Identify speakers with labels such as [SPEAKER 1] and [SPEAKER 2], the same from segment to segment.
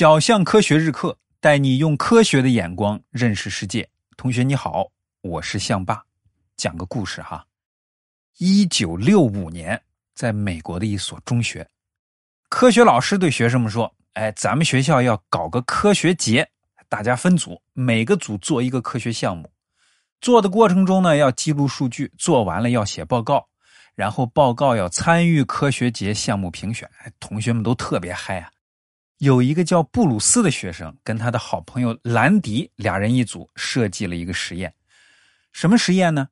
[SPEAKER 1] 小象科学日课带你用科学的眼光认识世界。同学你好，我是象爸，讲个故事哈。一九六五年，在美国的一所中学，科学老师对学生们说：“哎，咱们学校要搞个科学节，大家分组，每个组做一个科学项目。做的过程中呢，要记录数据，做完了要写报告，然后报告要参与科学节项目评选。”同学们都特别嗨啊。有一个叫布鲁斯的学生，跟他的好朋友兰迪俩人一组，设计了一个实验。什么实验呢？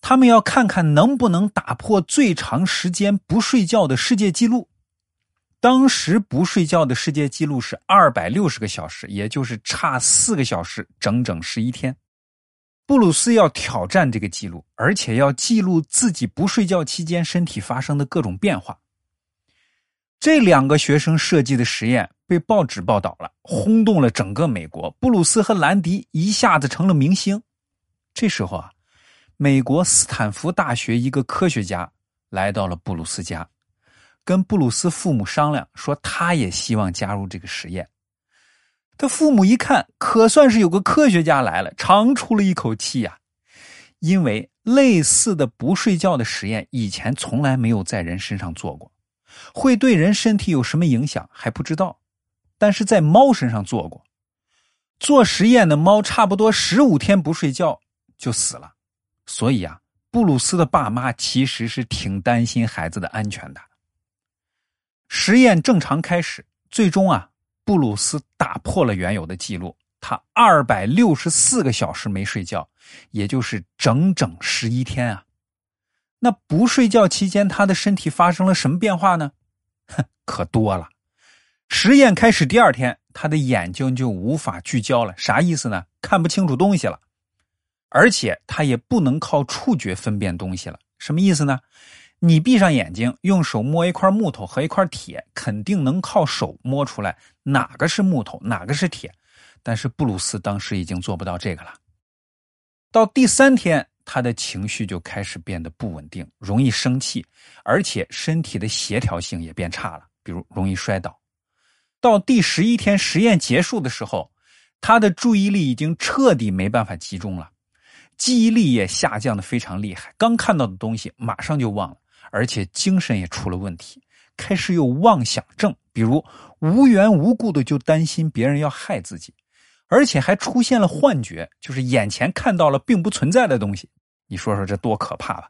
[SPEAKER 1] 他们要看看能不能打破最长时间不睡觉的世界纪录。当时不睡觉的世界纪录是二百六十个小时，也就是差四个小时，整整十一天。布鲁斯要挑战这个记录，而且要记录自己不睡觉期间身体发生的各种变化。这两个学生设计的实验被报纸报道了，轰动了整个美国。布鲁斯和兰迪一下子成了明星。这时候啊，美国斯坦福大学一个科学家来到了布鲁斯家，跟布鲁斯父母商量，说他也希望加入这个实验。他父母一看，可算是有个科学家来了，长出了一口气呀，因为类似的不睡觉的实验以前从来没有在人身上做过。会对人身体有什么影响还不知道，但是在猫身上做过。做实验的猫差不多十五天不睡觉就死了，所以啊，布鲁斯的爸妈其实是挺担心孩子的安全的。实验正常开始，最终啊，布鲁斯打破了原有的记录，他二百六十四个小时没睡觉，也就是整整十一天啊。那不睡觉期间，他的身体发生了什么变化呢？哼，可多了。实验开始第二天，他的眼睛就无法聚焦了，啥意思呢？看不清楚东西了，而且他也不能靠触觉分辨东西了。什么意思呢？你闭上眼睛，用手摸一块木头和一块铁，肯定能靠手摸出来哪个是木头，哪个是铁。但是布鲁斯当时已经做不到这个了。到第三天。他的情绪就开始变得不稳定，容易生气，而且身体的协调性也变差了，比如容易摔倒。到第十一天实验结束的时候，他的注意力已经彻底没办法集中了，记忆力也下降的非常厉害，刚看到的东西马上就忘了，而且精神也出了问题，开始有妄想症，比如无缘无故的就担心别人要害自己，而且还出现了幻觉，就是眼前看到了并不存在的东西。你说说这多可怕吧！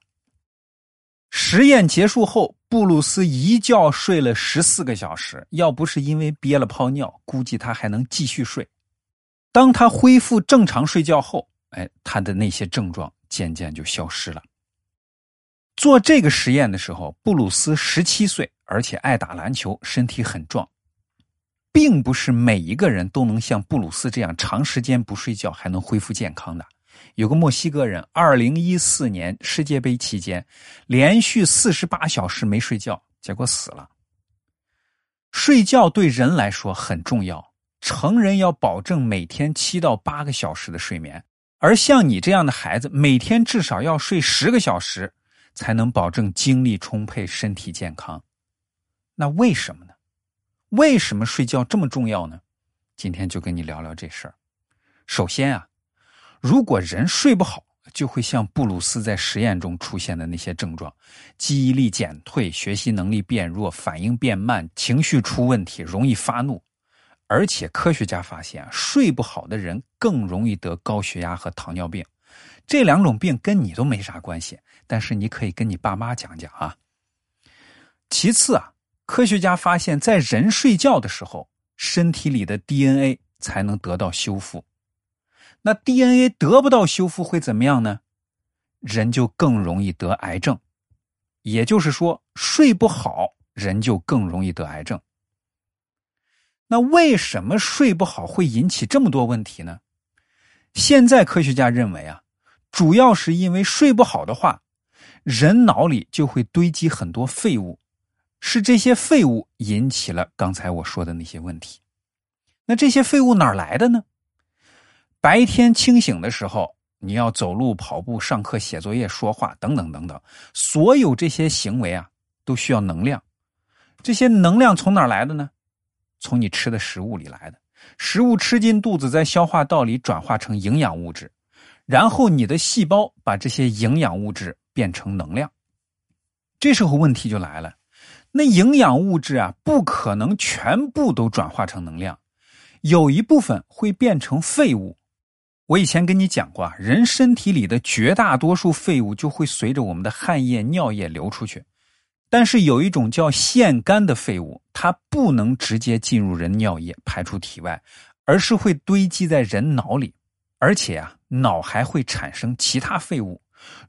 [SPEAKER 1] 实验结束后，布鲁斯一觉睡了十四个小时，要不是因为憋了泡尿，估计他还能继续睡。当他恢复正常睡觉后，哎，他的那些症状渐渐就消失了。做这个实验的时候，布鲁斯十七岁，而且爱打篮球，身体很壮，并不是每一个人都能像布鲁斯这样长时间不睡觉还能恢复健康的。有个墨西哥人，二零一四年世界杯期间，连续四十八小时没睡觉，结果死了。睡觉对人来说很重要，成人要保证每天七到八个小时的睡眠，而像你这样的孩子，每天至少要睡十个小时，才能保证精力充沛、身体健康。那为什么呢？为什么睡觉这么重要呢？今天就跟你聊聊这事儿。首先啊。如果人睡不好，就会像布鲁斯在实验中出现的那些症状：记忆力减退、学习能力变弱、反应变慢、情绪出问题、容易发怒。而且科学家发现，睡不好的人更容易得高血压和糖尿病。这两种病跟你都没啥关系，但是你可以跟你爸妈讲讲啊。其次啊，科学家发现，在人睡觉的时候，身体里的 DNA 才能得到修复。那 DNA 得不到修复会怎么样呢？人就更容易得癌症。也就是说，睡不好，人就更容易得癌症。那为什么睡不好会引起这么多问题呢？现在科学家认为啊，主要是因为睡不好的话，人脑里就会堆积很多废物，是这些废物引起了刚才我说的那些问题。那这些废物哪来的呢？白天清醒的时候，你要走路、跑步、上课、写作业、说话等等等等，所有这些行为啊，都需要能量。这些能量从哪来的呢？从你吃的食物里来的。食物吃进肚子，在消化道里转化成营养物质，然后你的细胞把这些营养物质变成能量。这时候问题就来了，那营养物质啊，不可能全部都转化成能量，有一部分会变成废物。我以前跟你讲过啊，人身体里的绝大多数废物就会随着我们的汗液、尿液流出去。但是有一种叫腺苷的废物，它不能直接进入人尿液排出体外，而是会堆积在人脑里，而且啊，脑还会产生其他废物。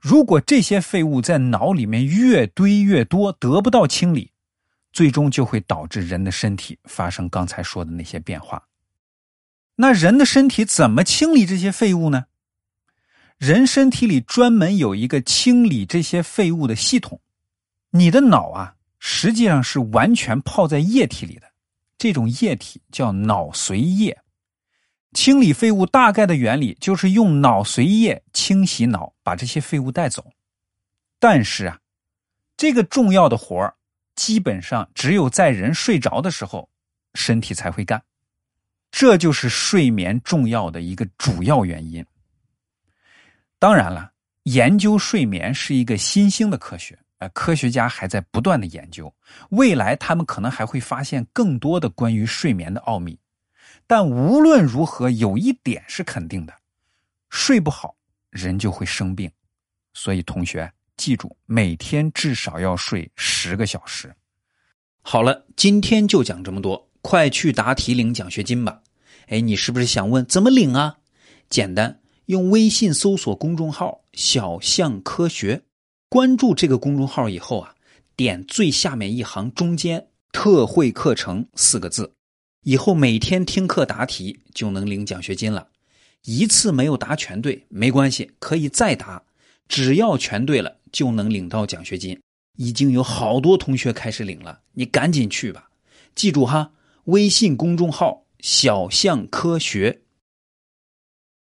[SPEAKER 1] 如果这些废物在脑里面越堆越多，得不到清理，最终就会导致人的身体发生刚才说的那些变化。那人的身体怎么清理这些废物呢？人身体里专门有一个清理这些废物的系统。你的脑啊，实际上是完全泡在液体里的，这种液体叫脑髓液。清理废物大概的原理就是用脑髓液清洗脑，把这些废物带走。但是啊，这个重要的活儿，基本上只有在人睡着的时候，身体才会干。这就是睡眠重要的一个主要原因。当然了，研究睡眠是一个新兴的科学。呃，科学家还在不断的研究，未来他们可能还会发现更多的关于睡眠的奥秘。但无论如何，有一点是肯定的：睡不好，人就会生病。所以，同学记住，每天至少要睡十个小时。
[SPEAKER 2] 好了，今天就讲这么多，快去答题领奖学金吧！哎，你是不是想问怎么领啊？简单，用微信搜索公众号“小象科学”。关注这个公众号以后啊，点最下面一行中间“特惠课程”四个字，以后每天听课答题就能领奖学金了。一次没有答全对没关系，可以再答，只要全对了就能领到奖学金。已经有好多同学开始领了，你赶紧去吧。记住哈，微信公众号“小象科学”。